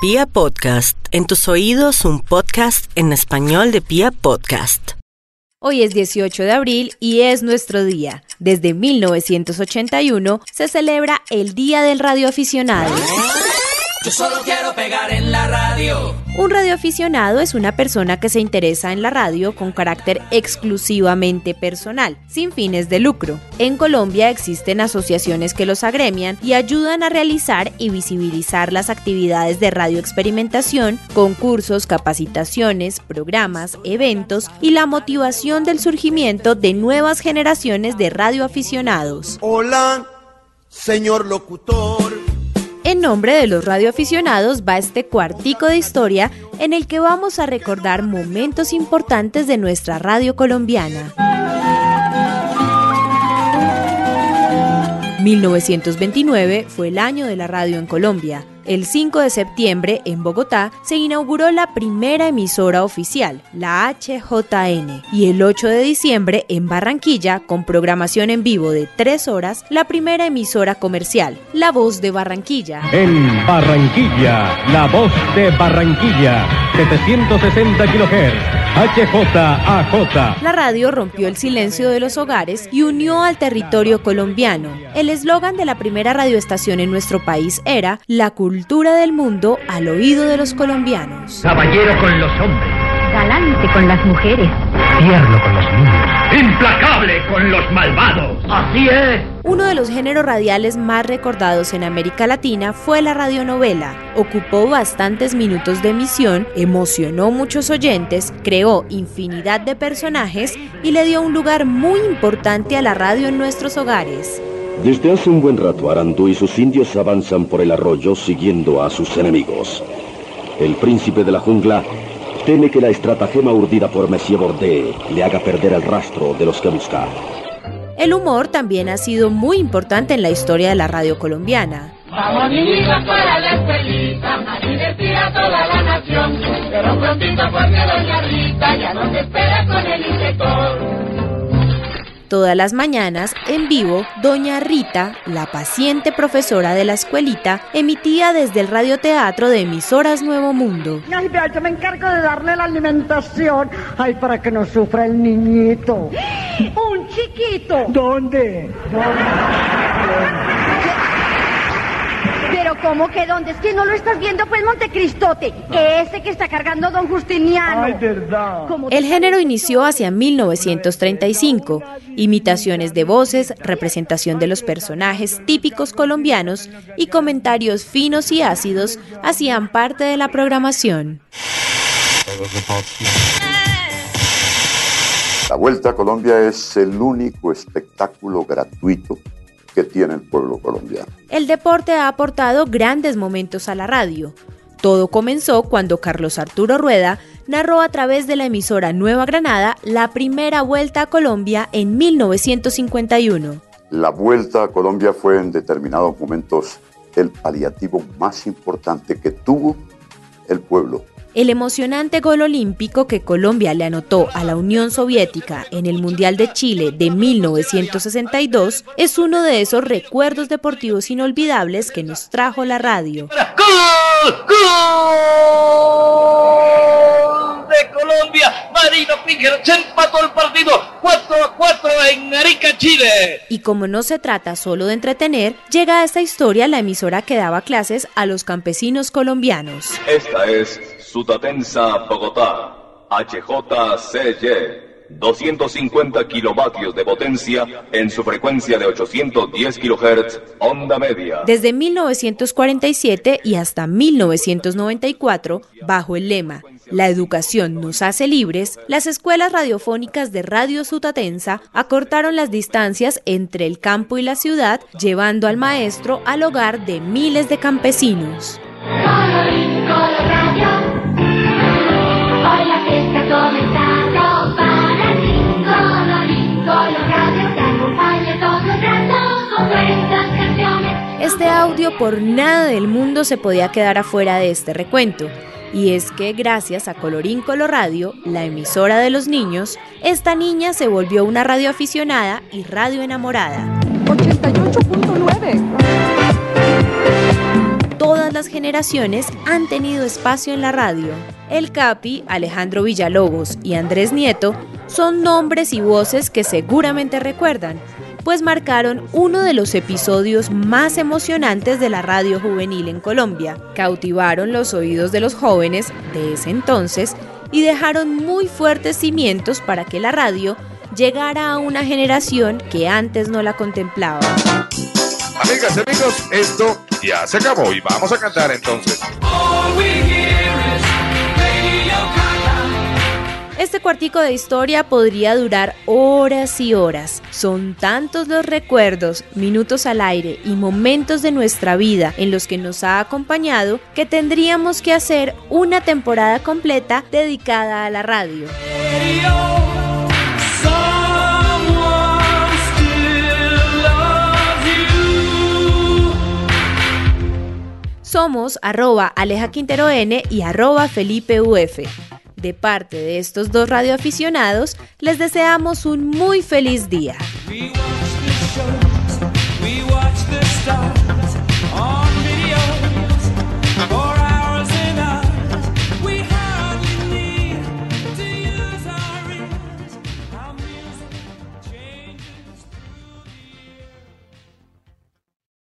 Pia Podcast, en tus oídos un podcast en español de Pia Podcast. Hoy es 18 de abril y es nuestro día. Desde 1981 se celebra el Día del Radioaficionado. Yo solo quiero pegar en la radio. Un radioaficionado es una persona que se interesa en la radio con carácter exclusivamente personal, sin fines de lucro. En Colombia existen asociaciones que los agremian y ayudan a realizar y visibilizar las actividades de radioexperimentación, concursos, capacitaciones, programas, eventos y la motivación del surgimiento de nuevas generaciones de radioaficionados. Hola, señor locutor. En nombre de los radioaficionados va este cuartico de historia en el que vamos a recordar momentos importantes de nuestra radio colombiana. 1929 fue el año de la radio en Colombia. El 5 de septiembre, en Bogotá, se inauguró la primera emisora oficial, la HJN, y el 8 de diciembre, en Barranquilla, con programación en vivo de tres horas, la primera emisora comercial, La Voz de Barranquilla. En Barranquilla, La Voz de Barranquilla, 760 kHz. HJAJ. La radio rompió el silencio de los hogares y unió al territorio colombiano. El eslogan de la primera radioestación en nuestro país era La cultura del mundo al oído de los colombianos. Caballero con los hombres. Galante con las mujeres. Tierno con los niños. Implacable con los malvados. Así es. Uno de los géneros radiales más recordados en América Latina fue la radionovela. Ocupó bastantes minutos de emisión, emocionó muchos oyentes, creó infinidad de personajes y le dio un lugar muy importante a la radio en nuestros hogares. Desde hace un buen rato Arandú y sus indios avanzan por el arroyo siguiendo a sus enemigos. El príncipe de la jungla teme que la estratagema urdida por Monsieur Bordé le haga perder el rastro de los que busca. El humor también ha sido muy importante en la historia de la radio colombiana. Vamos niñitos para la escuelita, a divertir a toda la nación. Pero prontito porque doña Rita ya nos espera con el inspector. Todas las mañanas, en vivo, Doña Rita, la paciente profesora de la escuelita, emitía desde el radioteatro de emisoras Nuevo Mundo. Ay, vea, yo me encargo de darle la alimentación. Ay, para que no sufra el niñito. ¡Un chiquito! ¿Dónde? Pero ¿cómo que dónde? Es que no lo estás viendo, pues Montecristote. Ese que está cargando Don Justiniano. Ay, verdad. ¿Cómo El género inició hacia 1935. Imitaciones de voces, representación de los personajes típicos colombianos y comentarios finos y ácidos hacían parte de la programación. La Vuelta a Colombia es el único espectáculo gratuito que tiene el pueblo colombiano. El deporte ha aportado grandes momentos a la radio. Todo comenzó cuando Carlos Arturo Rueda narró a través de la emisora Nueva Granada la primera vuelta a Colombia en 1951. La Vuelta a Colombia fue en determinados momentos el paliativo más importante que tuvo el pueblo. El emocionante gol olímpico que Colombia le anotó a la Unión Soviética en el Mundial de Chile de 1962 es uno de esos recuerdos deportivos inolvidables que nos trajo la radio. ¡Gol! ¡Gol de Colombia! Marino Píngero se empató el partido 4 a 4 en Arica, Chile. Y como no se trata solo de entretener, llega a esta historia la emisora que daba clases a los campesinos colombianos. Esta es Sutatensa, Bogotá, HJCY. 250 kilovatios de potencia en su frecuencia de 810 kHz, onda media. Desde 1947 y hasta 1994, bajo el lema La educación nos hace libres, las escuelas radiofónicas de Radio Sutatensa acortaron las distancias entre el campo y la ciudad, llevando al maestro al hogar de miles de campesinos. Este audio por nada del mundo se podía quedar afuera de este recuento. Y es que gracias a Colorín Coloradio, la emisora de los niños, esta niña se volvió una radioaficionada y radio enamorada. 88.9. todas las generaciones han tenido espacio en la radio. El Capi, Alejandro Villalobos y Andrés Nieto son nombres y voces que seguramente recuerdan, pues marcaron uno de los episodios más emocionantes de la radio juvenil en Colombia. Cautivaron los oídos de los jóvenes de ese entonces y dejaron muy fuertes cimientos para que la radio llegara a una generación que antes no la contemplaba. Amigas y amigos, esto ya se acabó y vamos a cantar entonces. Este cuartico de historia podría durar horas y horas. Son tantos los recuerdos, minutos al aire y momentos de nuestra vida en los que nos ha acompañado que tendríamos que hacer una temporada completa dedicada a la radio. Somos arroba Aleja Quintero N y arroba Felipe Uf. De parte de estos dos radioaficionados, les deseamos un muy feliz día.